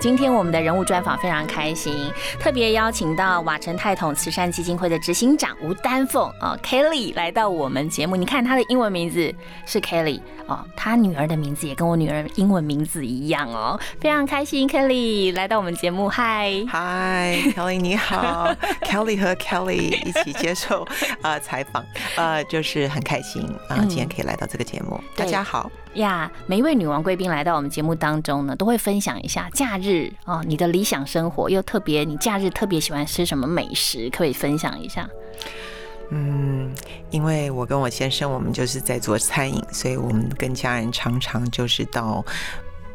今天我们的人物专访非常开心，特别邀请到瓦城泰统慈善基金会的执行长吴丹凤啊，Kelly 来到我们节目。你看她的英文名字是 Kelly 哦，她女儿的名字也跟我女儿英文名字一样哦，非常开心 Kelly 来到我们节目。嗨嗨，Kelly 你好，Kelly 和 Kelly 一起接受 呃采访，呃就是很开心啊，今天可以来到这个节目。大家好呀，每一位女王贵宾来到我们节目当中呢，都会分享一下假日。日哦，你的理想生活又特别，你假日特别喜欢吃什么美食？可以分享一下。嗯，因为我跟我先生，我们就是在做餐饮，所以我们跟家人常常就是到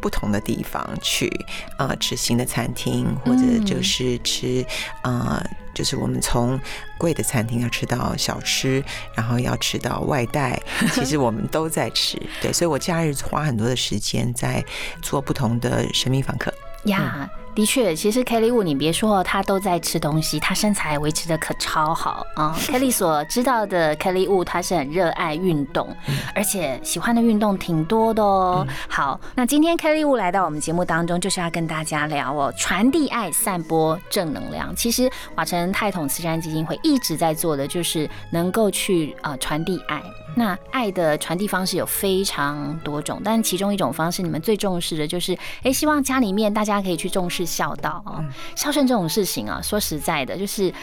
不同的地方去，呃，吃新的餐厅，或者就是吃，呃，就是我们从贵的餐厅要吃到小吃，然后要吃到外带，其实我们都在吃。对，所以我假日花很多的时间在做不同的神秘访客。呀，的确，其实 Kelly Wu，你别说，他都在吃东西，他身材维持的可超好啊。Kelly 所知道的 Kelly Wu，他是很热爱运动，而且喜欢的运动挺多的哦。好，那今天 Kelly Wu 来到我们节目当中，就是要跟大家聊哦，传递爱，散播正能量。其实瓦城泰统慈善基金会一直在做的，就是能够去啊传递爱。那爱的传递方式有非常多种，但其中一种方式，你们最重视的就是，哎，希望家里面大家可以去重视孝道哦。孝顺这种事情啊，说实在的，就是，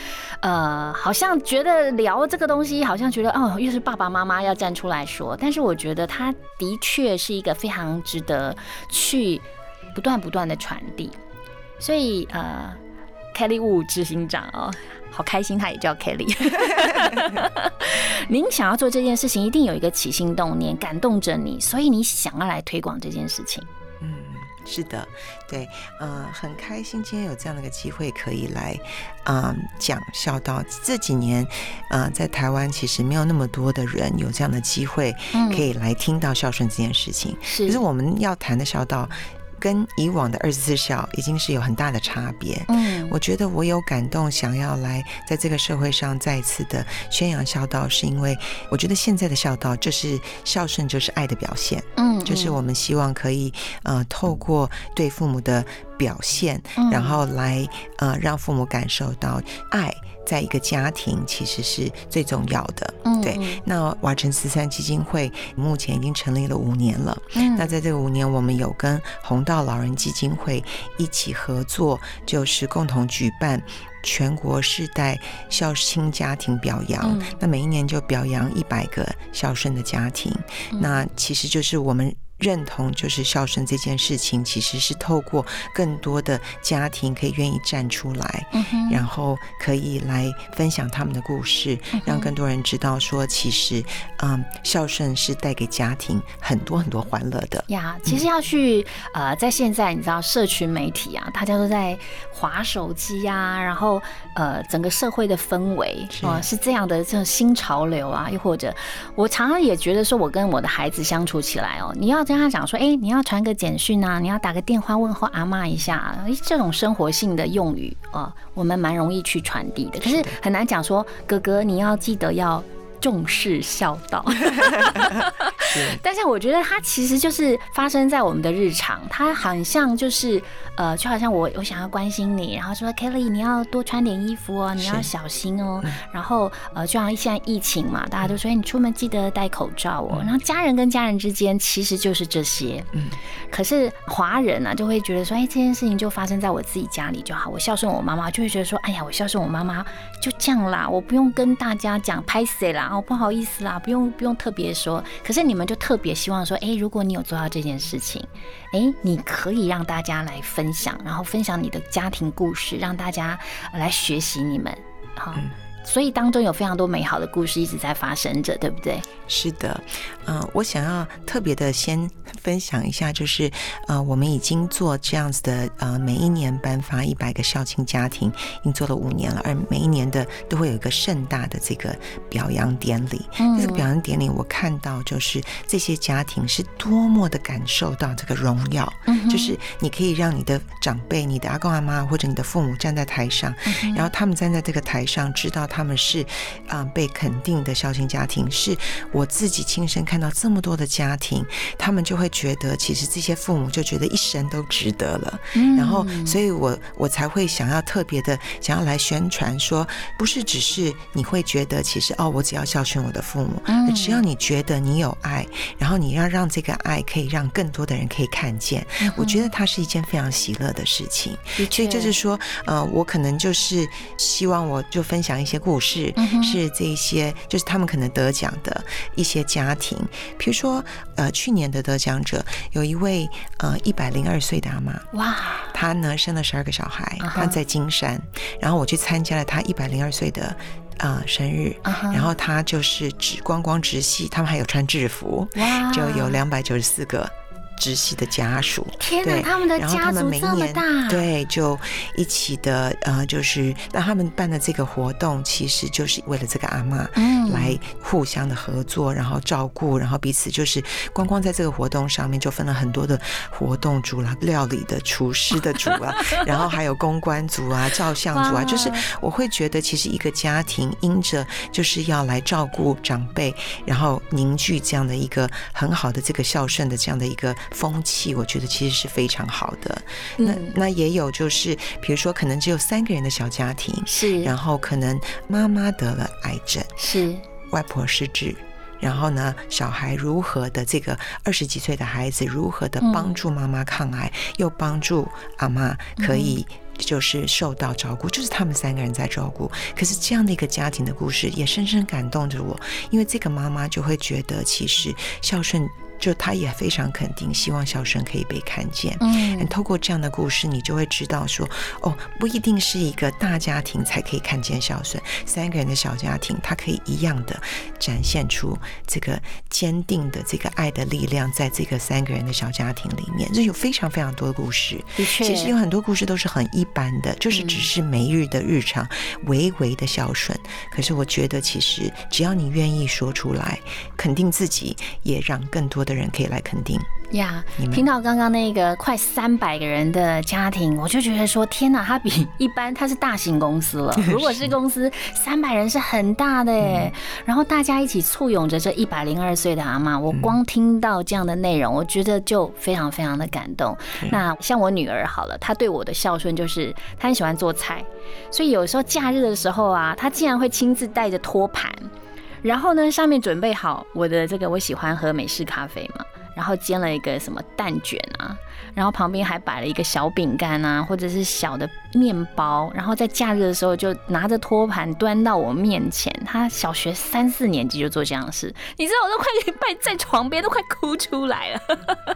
呃，好像觉得聊这个东西，好像觉得哦，又是爸爸妈妈要站出来说，但是我觉得他的确是一个非常值得去不断不断的传递。所以，呃，Kelly Wu 执行长哦。好开心，他也叫 Kelly。您想要做这件事情，一定有一个起心动念感动着你，所以你想要来推广这件事情。嗯，是的，对，呃，很开心今天有这样的一个机会可以来，嗯，讲孝道。这几年，呃，在台湾其实没有那么多的人有这样的机会可以来听到孝顺这件事情。是，可是我们要谈的孝道。跟以往的二十四孝已经是有很大的差别。嗯，我觉得我有感动，想要来在这个社会上再一次的宣扬孝道，是因为我觉得现在的孝道就是孝顺，就是爱的表现。嗯，就是我们希望可以呃透过对父母的表现，然后来呃让父母感受到爱。在一个家庭，其实是最重要的。嗯，对。那瓦城慈善基金会目前已经成立了五年了。嗯，那在这五年，我们有跟红道老人基金会一起合作，就是共同举办全国世代孝亲家庭表扬。那每一年就表扬一百个孝顺的家庭。那其实就是我们。认同就是孝顺这件事情，其实是透过更多的家庭可以愿意站出来，然后可以来分享他们的故事，让更多人知道说，其实嗯，孝顺是带给家庭很多很多欢乐的呀。其实要去呃，在现在你知道社群媒体啊，大家都在划手机啊，然后呃，整个社会的氛围啊是这样的这种新潮流啊，又或者我常常也觉得说，我跟我的孩子相处起来哦，你要。跟他讲说，哎，你要传个简讯啊，你要打个电话问候阿妈一下，哎，这种生活性的用语啊，我们蛮容易去传递的，可是很难讲说，哥哥你要记得要。重视孝道，但是我觉得它其实就是发生在我们的日常，它好像就是呃，就好像我我想要关心你，然后说 Kelly 你要多穿点衣服哦，你要小心哦，然后呃，就好像现在疫情嘛，大家都说你出门记得戴口罩哦，然后家人跟家人之间其实就是这些，嗯，可是华人呢就会觉得说，哎，这件事情就发生在我自己家里就好，我孝顺我妈妈就会觉得说，哎呀，我孝顺我妈妈就这样啦，我不用跟大家讲拍谁啦。哦，不好意思啦，不用不用特别说，可是你们就特别希望说，哎，如果你有做到这件事情，哎，你可以让大家来分享，然后分享你的家庭故事，让大家来学习你们，好，所以当中有非常多美好的故事一直在发生着，对不对？是的，嗯，我想要特别的先分享一下，就是呃，我们已经做这样子的呃，每一年颁发一百个孝亲家庭，已经做了五年了，而每一年的都会有一个盛大的这个表扬典礼。嗯，这个表扬典礼，我看到就是这些家庭是多么的感受到这个荣耀，就是你可以让你的长辈、你的阿公阿妈或者你的父母站在台上，然后他们站在这个台上，知道他们是啊被肯定的孝亲家庭，是我。我自己亲身看到这么多的家庭，他们就会觉得，其实这些父母就觉得一生都值得了。然后，所以我我才会想要特别的想要来宣传，说不是只是你会觉得，其实哦，我只要孝顺我的父母，只要你觉得你有爱，然后你要让这个爱可以让更多的人可以看见，我觉得它是一件非常喜乐的事情。所以就是说，呃，我可能就是希望我就分享一些故事，是这些就是他们可能得奖的。一些家庭，比如说，呃，去年的得奖者有一位呃一百零二岁的阿妈，哇，她呢生了十二个小孩，她在金山，然后我去参加了她一百零二岁的啊生日，然后他就是直光光直系，他们还有穿制服，哇，就有两百九十四个。直系的家属，天哪！他们的家族这么大，对，就一起的，呃，就是那他们办的这个活动，其实就是为了这个阿妈，嗯，来互相的合作，然后照顾，然后彼此就是光光在这个活动上面就分了很多的活动组啦，料理的、厨师的组啊，然后还有公关组啊、照相组啊，就是我会觉得，其实一个家庭因着就是要来照顾长辈，然后凝聚这样的一个很好的这个孝顺的这样的一个。风气，我觉得其实是非常好的。那那也有就是，比如说可能只有三个人的小家庭，是，然后可能妈妈得了癌症，是，外婆失智，然后呢，小孩如何的这个二十几岁的孩子如何的帮助妈妈抗癌，又帮助阿妈可以就是受到照顾，就是他们三个人在照顾。可是这样的一个家庭的故事也深深感动着我，因为这个妈妈就会觉得其实孝顺。就他也非常肯定，希望孝顺可以被看见。嗯，透过这样的故事，你就会知道说，哦，不一定是一个大家庭才可以看见孝顺，三个人的小家庭，他可以一样的展现出这个坚定的这个爱的力量，在这个三个人的小家庭里面，这有非常非常多的故事。的确，其实有很多故事都是很一般的，就是只是每日的日常，微微的孝顺。可是我觉得，其实只要你愿意说出来，肯定自己，也让更多的。人可以来肯定呀！听到刚刚那个快三百个人的家庭，我就觉得说天哪，他比一般他是大型公司了。如果是公司三百人是很大的哎，然后大家一起簇拥着这一百零二岁的阿妈，我光听到这样的内容，我觉得就非常非常的感动。那像我女儿好了，她对我的孝顺就是她很喜欢做菜，所以有时候假日的时候啊，她竟然会亲自带着托盘。然后呢，上面准备好我的这个，我喜欢喝美式咖啡嘛，然后煎了一个什么蛋卷啊，然后旁边还摆了一个小饼干啊，或者是小的面包，然后在假日的时候就拿着托盘端到我面前。他小学三四年级就做这样的事，你知道我都快拜在床边都快哭出来了。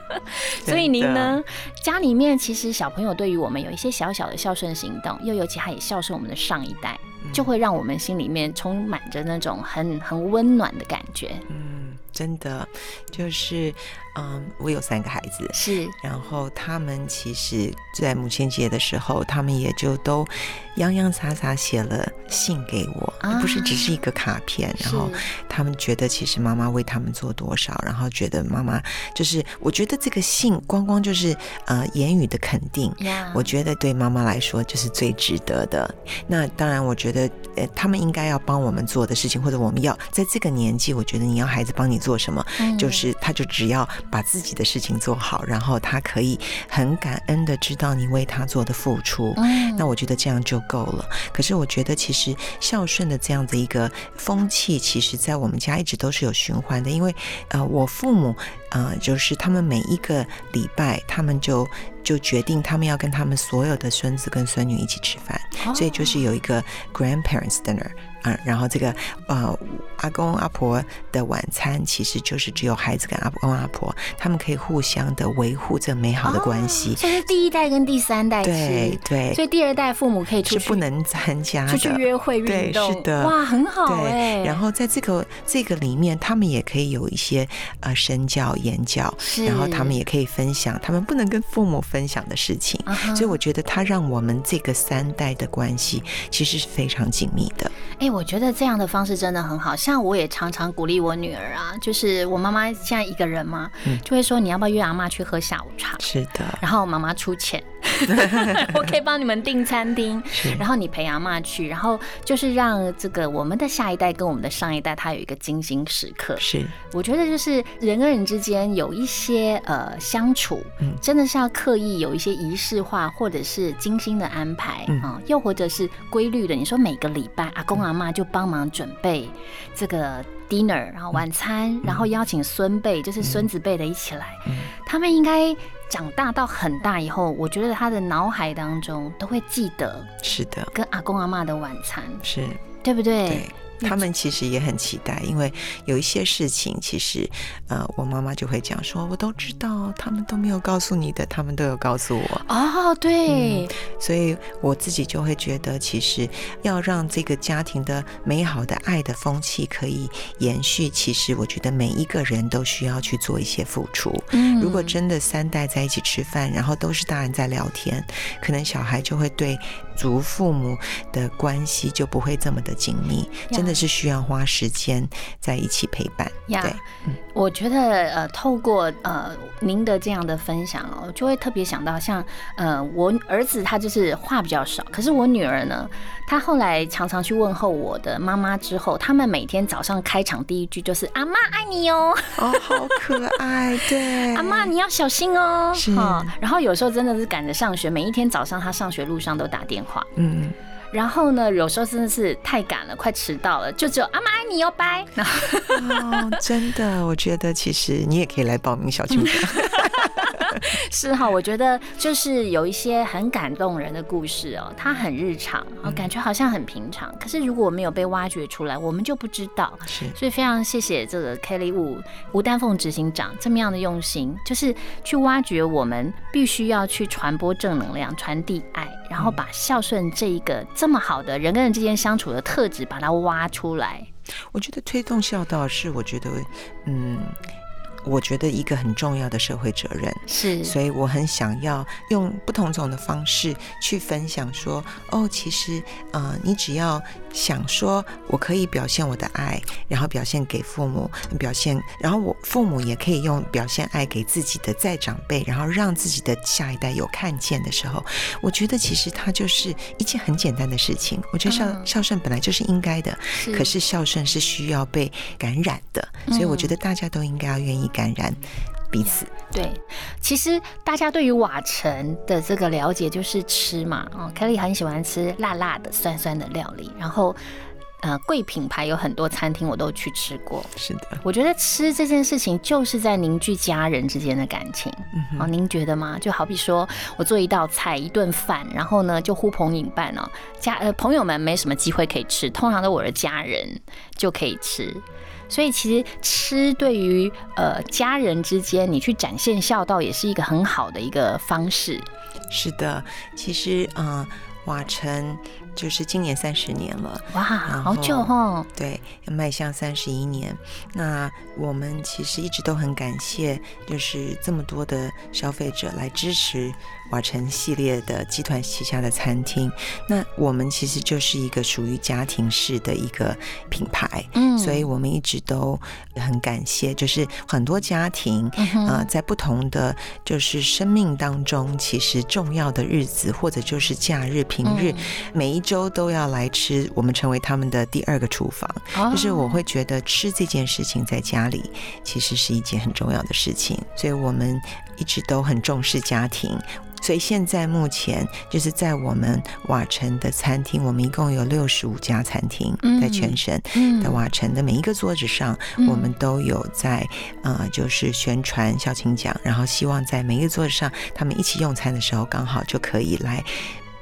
所以您呢，家里面其实小朋友对于我们有一些小小的孝顺行动，又尤其他也孝顺我们的上一代。就会让我们心里面充满着那种很很温暖的感觉。嗯，真的，就是，嗯，我有三个孩子，是，然后他们其实，在母亲节的时候，他们也就都洋洋洒洒写了信给我，不是只是一个卡片。然后他们觉得，其实妈妈为他们做多少，然后觉得妈妈就是，我觉得这个信光光就是呃言语的肯定，我觉得对妈妈来说就是最值得的。那当然，我觉得。呃，他们应该要帮我们做的事情，或者我们要在这个年纪，我觉得你要孩子帮你做什么，就是他就只要把自己的事情做好，然后他可以很感恩的知道你为他做的付出，那我觉得这样就够了。可是我觉得其实孝顺的这样的一个风气，其实在我们家一直都是有循环的，因为呃，我父母呃，就是他们每一个礼拜，他们就。就决定他们要跟他们所有的孙子跟孙女一起吃饭，所以就是有一个 grandparents dinner。啊，然后这个呃，阿公阿婆的晚餐其实就是只有孩子跟阿公阿婆，他们可以互相的维护这美好的关系。所以第一代跟第三代对对，所以第二代父母可以出去不能参加出去约会运动，是的，哇，很好哎。然后在这个这个里面，他们也可以有一些呃身教言教，然后他们也可以分享他们不能跟父母分享的事情。所以我觉得他让我们这个三代的关系其实是非常紧密的。哎。我觉得这样的方式真的很好，像我也常常鼓励我女儿啊，就是我妈妈现在一个人嘛，就会说你要不要约阿妈去喝下午茶？是的，然后妈妈出钱。我可以帮你们订餐厅，然后你陪阿妈去，然后就是让这个我们的下一代跟我们的上一代，他有一个精心时刻。是，我觉得就是人跟人之间有一些呃相处，真的是要刻意有一些仪式化，或者是精心的安排啊，又或者是规律的。你说每个礼拜阿公阿妈就帮忙准备这个 dinner，然后晚餐，然后邀请孙辈，就是孙子辈的一起来，他们应该。长大到很大以后，我觉得他的脑海当中都会记得，是的，跟阿公阿妈的晚餐，是对不对？对。他们其实也很期待，因为有一些事情，其实，呃，我妈妈就会讲说，我都知道，他们都没有告诉你的，他们都有告诉我。哦，对，所以我自己就会觉得，其实要让这个家庭的美好的爱的风气可以延续，其实我觉得每一个人都需要去做一些付出。嗯，如果真的三代在一起吃饭，然后都是大人在聊天，可能小孩就会对祖父母的关系就不会这么的紧密。真。真的是需要花时间在一起陪伴。对，我觉得呃，透过呃您的这样的分享哦，就会特别想到像呃我儿子他就是话比较少，可是我女儿呢，她后来常常去问候我的妈妈之后，他们每天早上开场第一句就是阿妈爱你哦，哦好可爱，对，阿妈你要小心哦，是，然后有时候真的是赶着上学，每一天早上他上学路上都打电话，嗯。然后呢，有时候真的是太赶了，快迟到了，就只有阿妈爱你哦，拜。哦，真的，我觉得其实你也可以来报名小青奖。是哈，我觉得就是有一些很感动人的故事哦，它很日常，感觉好像很平常，可是如果没有被挖掘出来，我们就不知道。是，所以非常谢谢这个 Kelly Wu 吴丹凤执行长这么样的用心，就是去挖掘我们必须要去传播正能量、传递爱，然后把孝顺这一个这么好的人跟人之间相处的特质，把它挖出来。我觉得推动孝道是，我觉得，嗯。我觉得一个很重要的社会责任。是，所以我很想要用不同种的方式去分享，说哦，其实呃，你只要想说我可以表现我的爱，然后表现给父母，表现，然后我父母也可以用表现爱给自己的再长辈，然后让自己的下一代有看见的时候，我觉得其实它就是一件很简单的事情。我觉得孝孝顺本来就是应该的，可是孝顺是需要被感染的，所以我觉得大家都应该要愿意。感染彼此，对。其实大家对于瓦城的这个了解就是吃嘛，哦，Kelly 很喜欢吃辣辣的、酸酸的料理，然后。呃，贵品牌有很多餐厅，我都去吃过。是的，我觉得吃这件事情就是在凝聚家人之间的感情。哦，您觉得吗？就好比说我做一道菜、一顿饭，然后呢就呼朋引伴哦，家呃朋友们没什么机会可以吃，通常都我的家人就可以吃。所以其实吃对于呃家人之间，你去展现孝道，也是一个很好的一个方式。是的，其实啊，瓦城。就是今年三十年了，哇，好久哦。对，要迈向三十一年。那我们其实一直都很感谢，就是这么多的消费者来支持瓦城系列的集团旗下的餐厅。那我们其实就是一个属于家庭式的一个品牌，嗯，所以我们一直都很感谢，就是很多家庭啊，在不同的就是生命当中，其实重要的日子或者就是假日、平日，每一。周都要来吃，我们成为他们的第二个厨房。就是我会觉得吃这件事情在家里其实是一件很重要的事情，所以我们一直都很重视家庭。所以现在目前就是在我们瓦城的餐厅，我们一共有六十五家餐厅，在全省的瓦城的每一个桌子上，我们都有在呃，就是宣传孝亲奖，然后希望在每一个桌子上，他们一起用餐的时候，刚好就可以来。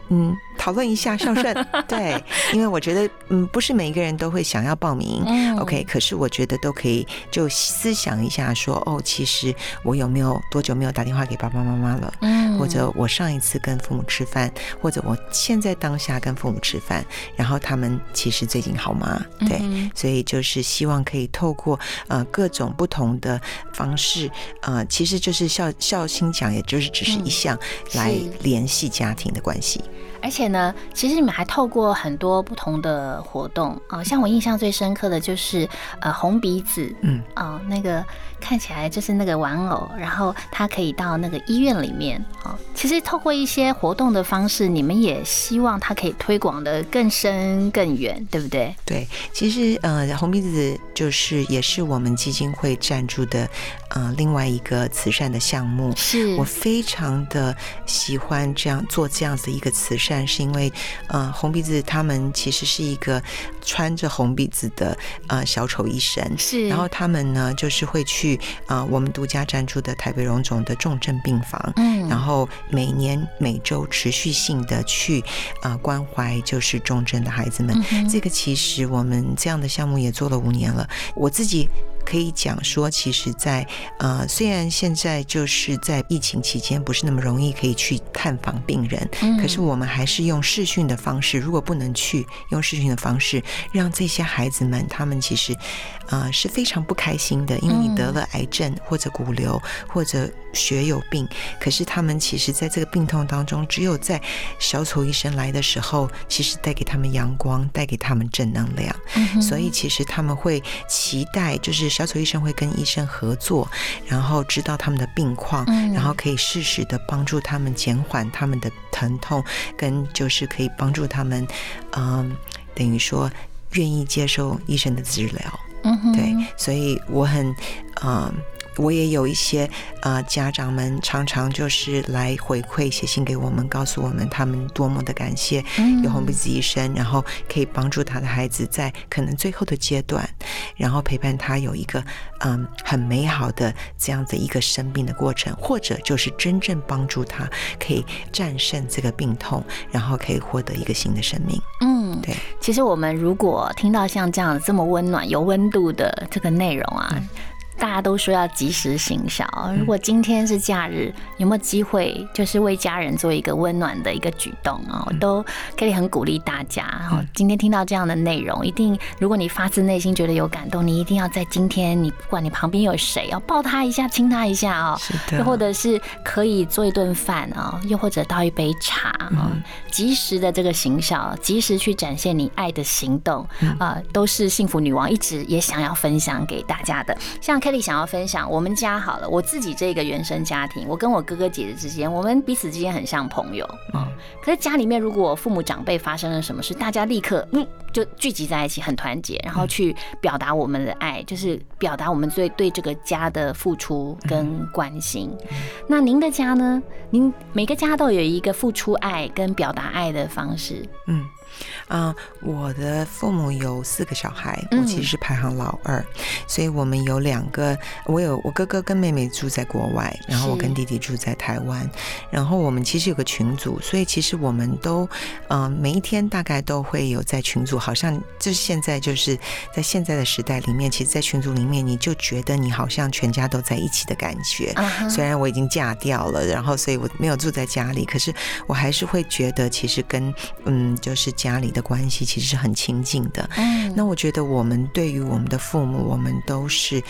嗯，讨论一下孝顺。对，因为我觉得，嗯，不是每一个人都会想要报名，OK，可是我觉得都可以就思想一下，说哦，其实我有没有多久没有打电话给爸爸妈妈了？嗯，或者我上一次跟父母吃饭，或者我现在当下跟父母吃饭，然后他们其实最近好吗？对，所以就是希望可以透过呃各种不同的方式，呃，其实就是孝孝心奖，也就是只是一项来联系家庭的关系。而且呢，其实你们还透过很多不同的活动啊，像我印象最深刻的就是呃红鼻子，嗯，啊那个看起来就是那个玩偶，然后他可以到那个医院里面哦。其实透过一些活动的方式，你们也希望它可以推广的更深更远，对不对？对，其实呃红鼻子就是也是我们基金会赞助的呃另外一个慈善的项目，是我非常的喜欢这样做这样子一个慈善。是因为，呃，红鼻子他们其实是一个穿着红鼻子的呃小丑医生，是。然后他们呢，就是会去啊，我们独家赞助的台北荣总的重症病房，嗯，然后每年每周持续性的去啊关怀就是重症的孩子们。这个其实我们这样的项目也做了五年了，我自己。可以讲说，其实，在呃，虽然现在就是在疫情期间不是那么容易可以去探访病人，可是我们还是用视讯的方式，如果不能去，用视讯的方式，让这些孩子们，他们其实呃是非常不开心的，因为你得了癌症或者骨瘤或者血有病，可是他们其实在这个病痛当中，只有在小丑医生来的时候，其实带给他们阳光，带给他们正能量，所以其实他们会期待就是。小丑医生会跟医生合作，然后知道他们的病况，然后可以适时的帮助他们减缓他们的疼痛，跟就是可以帮助他们，嗯，等于说愿意接受医生的治疗。嗯，对，所以我很，嗯。我也有一些呃家长们常常就是来回馈写信给我们，告诉我们他们多么的感谢有红鼻子医生，然后可以帮助他的孩子在可能最后的阶段，然后陪伴他有一个嗯很美好的这样的一个生病的过程，或者就是真正帮助他可以战胜这个病痛，然后可以获得一个新的生命。嗯，对。其实我们如果听到像这样这么温暖、有温度的这个内容啊。大家都说要及时行孝。如果今天是假日，有没有机会就是为家人做一个温暖的一个举动啊？我都可以很鼓励大家。然后今天听到这样的内容，一定如果你发自内心觉得有感动，你一定要在今天，你不管你旁边有谁，要抱他一下，亲他一下啊。又或者是可以做一顿饭啊，又或者倒一杯茶啊，及时的这个行孝，及时去展现你爱的行动啊，都是幸福女王一直也想要分享给大家的。像。Kelly 想要分享，我们家好了，我自己这个原生家庭，我跟我哥哥姐姐之间，我们彼此之间很像朋友啊。可是家里面如果父母长辈发生了什么事，大家立刻嗯就聚集在一起，很团结，然后去表达我们的爱，就是表达我们对对这个家的付出跟关心。那您的家呢？您每个家都有一个付出爱跟表达爱的方式，嗯。啊，我的父母有四个小孩，我其实是排行老二，所以我们有两个，我有我哥哥跟妹妹住在国外，然后我跟弟弟住在台湾，然后我们其实有个群组，所以其实我们都，嗯，每一天大概都会有在群组，好像就是现在就是在现在的时代里面，其实，在群组里面你就觉得你好像全家都在一起的感觉。虽然我已经嫁掉了，然后所以我没有住在家里，可是我还是会觉得其实跟嗯，就是家里。的关系其实是很亲近的。嗯，那我觉得我们对于我们的父母，我们都是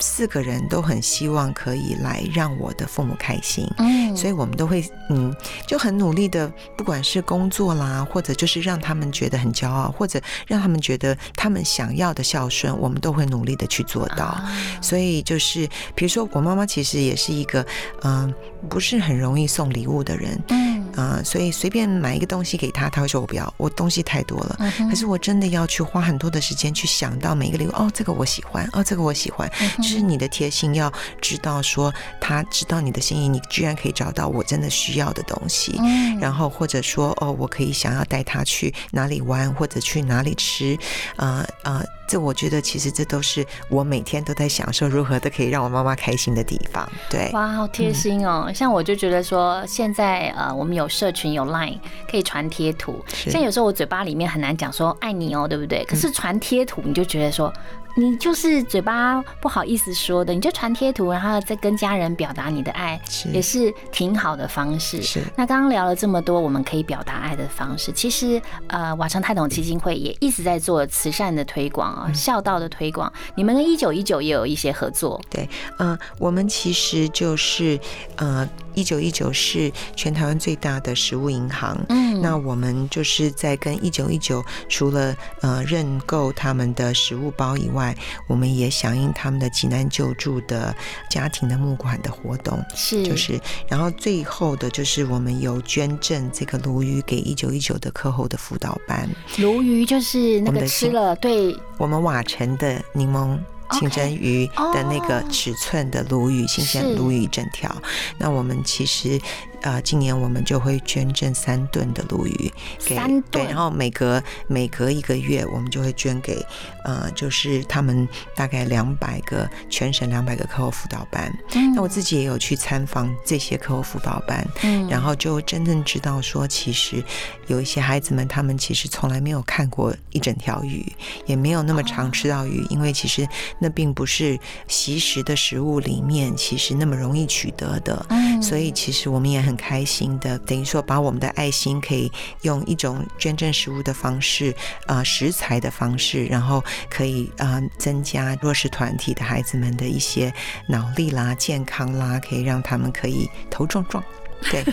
四个人都很希望可以来让我的父母开心。嗯，所以我们都会嗯就很努力的，不管是工作啦，或者就是让他们觉得很骄傲，或者让他们觉得他们想要的孝顺，我们都会努力的去做到。所以就是比如说，我妈妈其实也是一个嗯不是很容易送礼物的人。嗯。啊，所以随便买一个东西给他，他会说我不要，我东西太多了。可是我真的要去花很多的时间去想到每一个礼物，哦，这个我喜欢，哦，这个我喜欢，就是你的贴心，要知道说他知道你的心意，你居然可以找到我真的需要的东西。然后或者说，哦，我可以想要带他去哪里玩，或者去哪里吃，啊啊。这我觉得其实这都是我每天都在享受如何都可以让我妈妈开心的地方。对，哇，好贴心哦！像我就觉得说，现在呃，我们有社群有 Line 可以传贴图，像有时候我嘴巴里面很难讲说爱你哦，对不对？可是传贴图，你就觉得说。你就是嘴巴不好意思说的，你就传贴图，然后再跟家人表达你的爱，也是挺好的方式。是。那刚刚聊了这么多，我们可以表达爱的方式，其实呃，瓦城泰董基金会也一直在做慈善的推广啊，孝道的推广。你们跟一九一九也有一些合作。对，嗯，我们其实就是呃。一九一九是全台湾最大的食物银行，嗯，那我们就是在跟一九一九除了呃认购他们的食物包以外，我们也响应他们的济南救助的家庭的募款的活动，是，就是，然后最后的就是我们有捐赠这个鲈鱼给一九一九的课后的辅导班，鲈鱼就是那个吃了对，我们瓦城的柠檬。清蒸鱼的那个尺寸的鲈鱼，新鲜鲈鱼整条。那我们其实。呃，今年我们就会捐赠三吨的鲈鱼，三对，然后每隔每隔一个月，我们就会捐给呃，就是他们大概两百个全省两百个课后辅导班。那我自己也有去参访这些课后辅导班，嗯，然后就真正知道说，其实有一些孩子们，他们其实从来没有看过一整条鱼，也没有那么常吃到鱼，因为其实那并不是习食的食物里面其实那么容易取得的，嗯，所以其实我们也。很开心的，等于说把我们的爱心可以用一种捐赠食物的方式，啊，食材的方式，然后可以啊增加弱势团体的孩子们的一些脑力啦、健康啦，可以让他们可以头撞撞。对，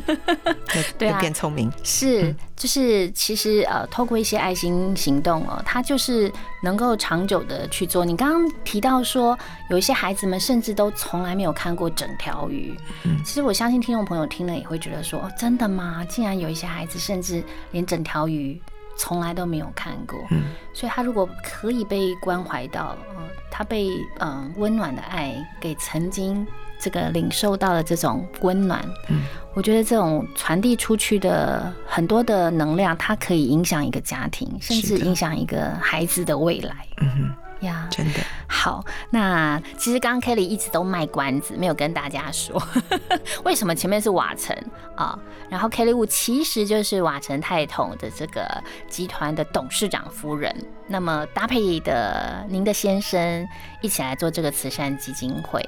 对啊，变聪明是，就是其实呃，透过一些爱心行动哦，它就是能够长久的去做。你刚刚提到说，有一些孩子们甚至都从来没有看过整条鱼。嗯，其实我相信听众朋友听了也会觉得说，哦，真的吗？竟然有一些孩子甚至连整条鱼从来都没有看过。嗯，所以他如果可以被关怀到，嗯，他被嗯温暖的爱给曾经。这个领受到的这种温暖，嗯，我觉得这种传递出去的很多的能量，它可以影响一个家庭，甚至影响一个孩子的未来。嗯哼，呀，真的好。那其实刚刚 Kelly 一直都卖关子，没有跟大家说 为什么前面是瓦城啊，然后 Kelly Wu 其实就是瓦城泰统的这个集团的董事长夫人。那么搭配的您的先生一起来做这个慈善基金会。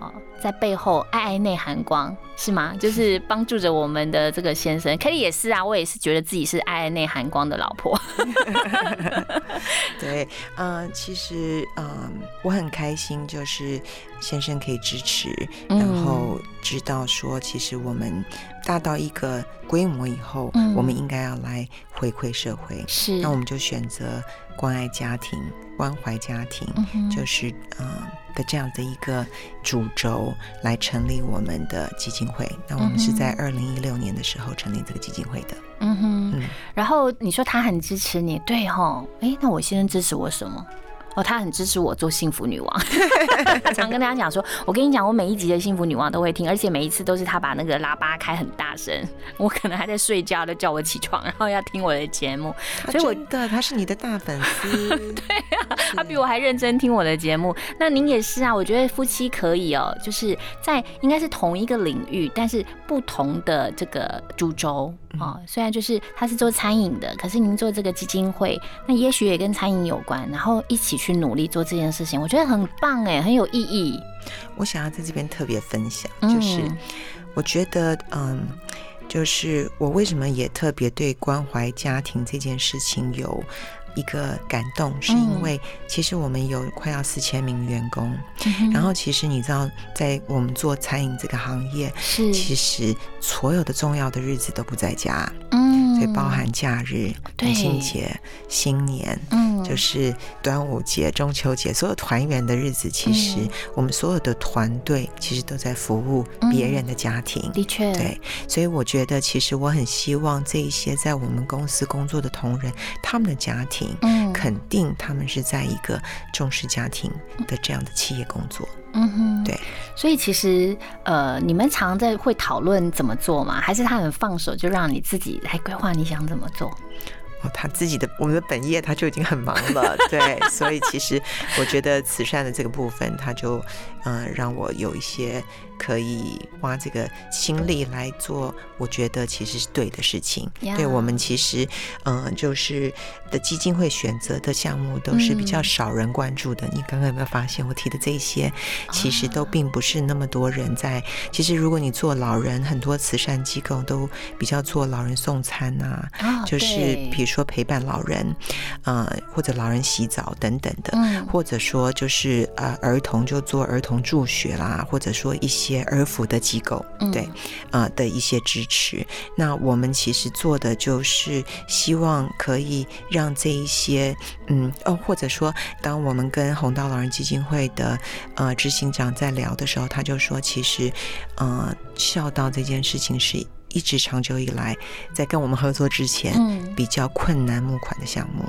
哦，在背后爱爱内涵光是吗？就是帮助着我们的这个先生，Kelly 也是啊，我也是觉得自己是爱爱内涵光的老婆。对，嗯，其实嗯，我很开心，就是先生可以支持，然后知道说，其实我们大到一个规模以后，我们应该要来回馈社会，是，那我们就选择关爱家庭、关怀家庭，就是嗯。的这样的一个主轴来成立我们的基金会，那我们是在二零一六年的时候成立这个基金会的。嗯哼，然后你说他很支持你，对哈？哎，那我先生支持我什么？哦，他很支持我做幸福女王，常跟大家讲说，我跟你讲，我每一集的幸福女王都会听，而且每一次都是他把那个喇叭开很大声，我可能还在睡觉，都叫我起床，然后要听我的节目。所以我的他是你的大粉丝，对啊，他比我还认真听我的节目。那您也是啊，我觉得夫妻可以哦，就是在应该是同一个领域，但是不同的这个主轴啊。虽然就是他是做餐饮的，可是您做这个基金会，那也许也跟餐饮有关，然后一起。去努力做这件事情，我觉得很棒哎，很有意义。我想要在这边特别分享，就是我觉得，嗯，就是我为什么也特别对关怀家庭这件事情有一个感动，是因为其实我们有快要四千名员工，然后其实你知道，在我们做餐饮这个行业，是。其实所有的重要的日子都不在家，嗯。包含假日、母亲节、新年，嗯，就是端午节、中秋节，所有团圆的日子，其实我们所有的团队其实都在服务别人的家庭。的确，对，所以我觉得，其实我很希望这一些在我们公司工作的同仁，他们的家庭，嗯，肯定他们是在一个重视家庭的这样的企业工作。嗯哼，对，所以其实呃，你们常在会讨论怎么做吗？还是他很放手，就让你自己来规划你想怎么做？哦，他自己的我们的本业他就已经很忙了，对，所以其实我觉得慈善的这个部分，他就嗯让我有一些。可以花这个心力来做，我觉得其实是对的事情。对我们其实，嗯，就是的基金会选择的项目都是比较少人关注的。你刚刚有没有发现，我提的这些其实都并不是那么多人在。其实如果你做老人，很多慈善机构都比较做老人送餐呐，就是比如说陪伴老人，呃，或者老人洗澡等等的，或者说就是呃儿童就做儿童助学啦，或者说一些。儿福的机构，对，啊的一些支持。那我们其实做的就是希望可以让这一些，嗯哦，或者说，当我们跟红道老人基金会的呃执行长在聊的时候，他就说，其实，呃，孝道这件事情是一直长久以来在跟我们合作之前比较困难募款的项目。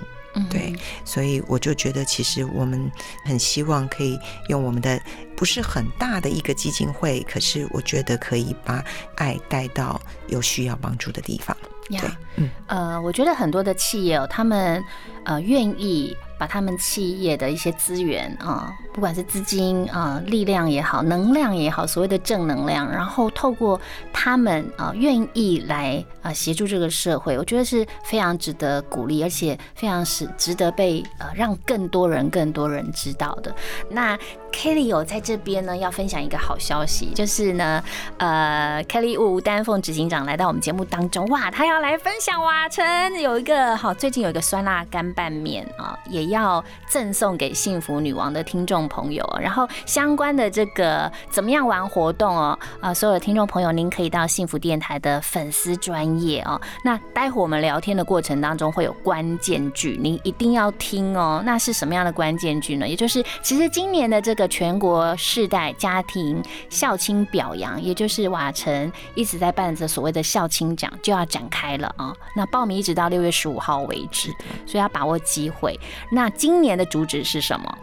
对，所以我就觉得，其实我们很希望可以用我们的不是很大的一个基金会，可是我觉得可以把爱带到有需要帮助的地方。对，嗯，呃，我觉得很多的企业哦，他们呃愿意。把他们企业的一些资源啊，不管是资金啊、力量也好、能量也好，所谓的正能量，然后透过他们啊，愿意来啊协助这个社会，我觉得是非常值得鼓励，而且非常是值得被呃让更多人、更多人知道的。那 Kelly 有在这边呢，要分享一个好消息，就是呢，呃，Kelly 吴丹凤执行长来到我们节目当中，哇，他要来分享瓦城有一个好，最近有一个酸辣干拌面啊，也。要赠送给幸福女王的听众朋友，然后相关的这个怎么样玩活动哦？啊，所有的听众朋友，您可以到幸福电台的粉丝专业哦。那待会我们聊天的过程当中会有关键句，您一定要听哦。那是什么样的关键句呢？也就是其实今年的这个全国世代家庭孝亲表扬，也就是瓦城一直在办着所谓的孝亲奖就要展开了啊。那报名一直到六月十五号为止，所以要把握机会。那那今年的主旨是什么？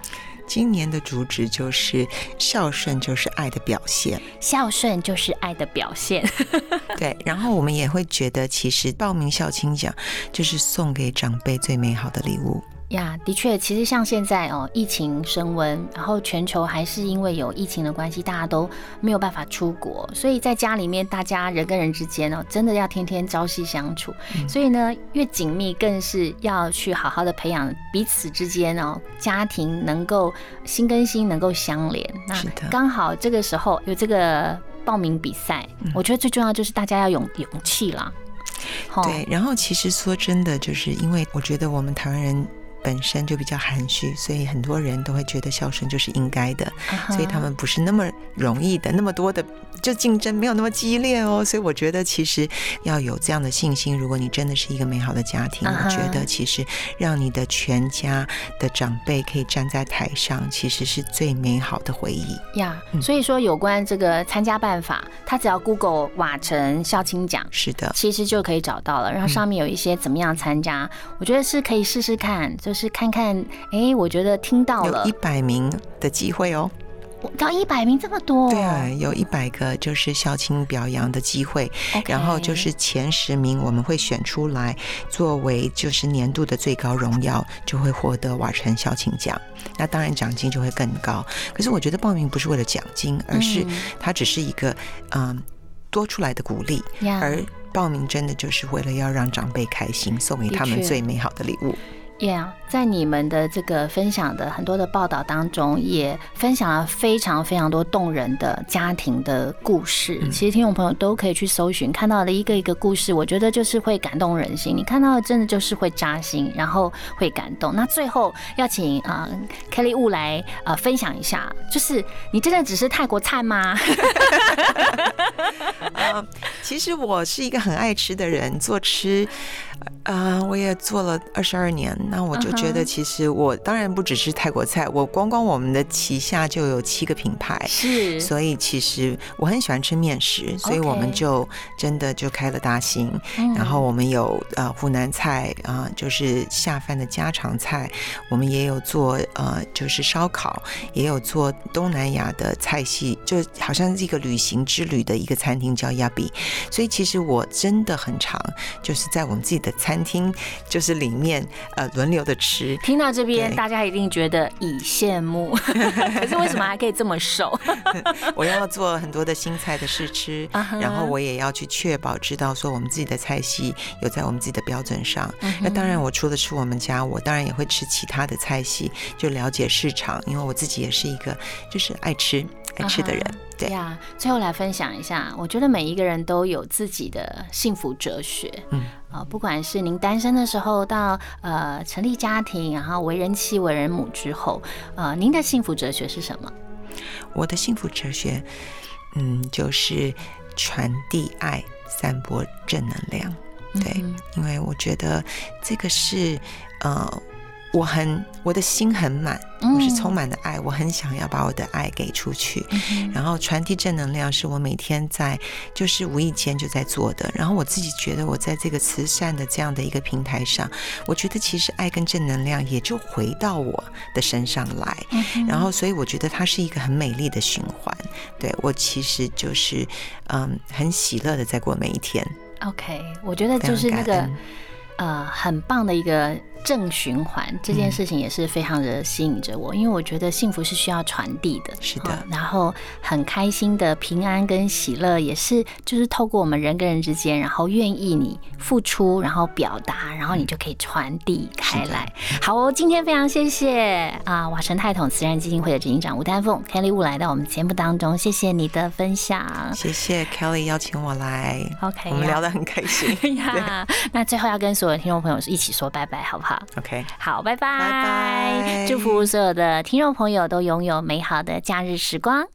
今年的主旨就是孝顺就是爱的表现，孝顺就是爱的表现。对，然后我们也会觉得，其实报名孝亲奖就是送给长辈最美好的礼物。呀，的确，其实像现在哦，疫情升温，然后全球还是因为有疫情的关系，大家都没有办法出国，所以在家里面，大家人跟人之间哦，真的要天天朝夕相处。所以呢，越紧密，更是要去好好的培养彼此之间哦，家庭能够心跟心能够相连。那刚好这个时候有这个报名比赛，我觉得最重要就是大家要有勇气啦。对，然后其实说真的，就是因为我觉得我们台湾人。本身就比较含蓄，所以很多人都会觉得孝顺就是应该的，所以他们不是那么容易的，那么多的就竞争没有那么激烈哦。所以我觉得其实要有这样的信心，如果你真的是一个美好的家庭，我觉得其实让你的全家的长辈可以站在台上，其实是最美好的回忆呀。所以说有关这个参加办法，他只要 Google 瓦城孝亲奖，是的，其实就可以找到了。然后上面有一些怎么样参加，我觉得是可以试试看。就是看看，哎，我觉得听到了。有一百名的机会哦，到一百名这么多，对啊，有一百个就是校庆表扬的机会，然后就是前十名我们会选出来作为就是年度的最高荣耀，就会获得瓦城校庆奖。那当然奖金就会更高，可是我觉得报名不是为了奖金，而是它只是一个嗯多出来的鼓励，而报名真的就是为了要让长辈开心，送给他们最美好的礼物。Yeah，在你们的这个分享的很多的报道当中，也分享了非常非常多动人的家庭的故事。其实听众朋友都可以去搜寻，看到了一个一个故事，我觉得就是会感动人心。你看到的真的就是会扎心，然后会感动。那最后要请啊 Kelly Wu 来呃分享一下，就是你真的只是泰国菜吗？啊，其实我是一个很爱吃的人，做吃。啊，我也做了二十二年，那我就觉得，其实我当然不只是泰国菜，我光光我们的旗下就有七个品牌，是，所以其实我很喜欢吃面食，所以我们就真的就开了大兴，然后我们有呃湖南菜啊，就是下饭的家常菜，我们也有做呃就是烧烤，也有做东南亚的菜系，就好像是一个旅行之旅的一个餐厅叫亚比，所以其实我真的很常就是在我们自己的餐厅就是里面呃轮流的吃。听到这边，大家一定觉得以羡慕，可是为什么还可以这么瘦？我要做很多的新菜的试吃，然后我也要去确保知道说我们自己的菜系有在我们自己的标准上。那当然，我除了吃我们家，我当然也会吃其他的菜系，就了解市场，因为我自己也是一个就是爱吃爱吃的人。对呀，最后来分享一下，我觉得每一个人都有自己的幸福哲学。嗯啊，不管是您单身的时候，到呃成立家庭，然后为人妻、为人母之后，呃，您的幸福哲学是什么？我的幸福哲学，嗯，就是传递爱，散播正能量。对，因为我觉得这个是呃。我很，我的心很满，我是充满了爱，我很想要把我的爱给出去，然后传递正能量，是我每天在就是无意间就在做的。然后我自己觉得，我在这个慈善的这样的一个平台上，我觉得其实爱跟正能量也就回到我的身上来。然后，所以我觉得它是一个很美丽的循环。对我其实就是嗯，很喜乐的在过每一天。OK，我觉得就是那个呃，很棒的一个。正循环这件事情也是非常的吸引着我，因为我觉得幸福是需要传递的，是的。然后很开心的平安跟喜乐也是，就是透过我们人跟人之间，然后愿意你付出，然后表达，然后你就可以传递开来。好哦，今天非常谢谢啊瓦城泰统慈善基金会的执行长吴丹凤 Kelly Wu 来到我们节目当中，谢谢你的分享，谢谢 Kelly 邀请我来，OK，我们聊得很开心。呀。那最后要跟所有听众朋友一起说拜拜，好不好？OK，好，拜拜，拜拜，祝福所有的听众朋友都拥有美好的假日时光。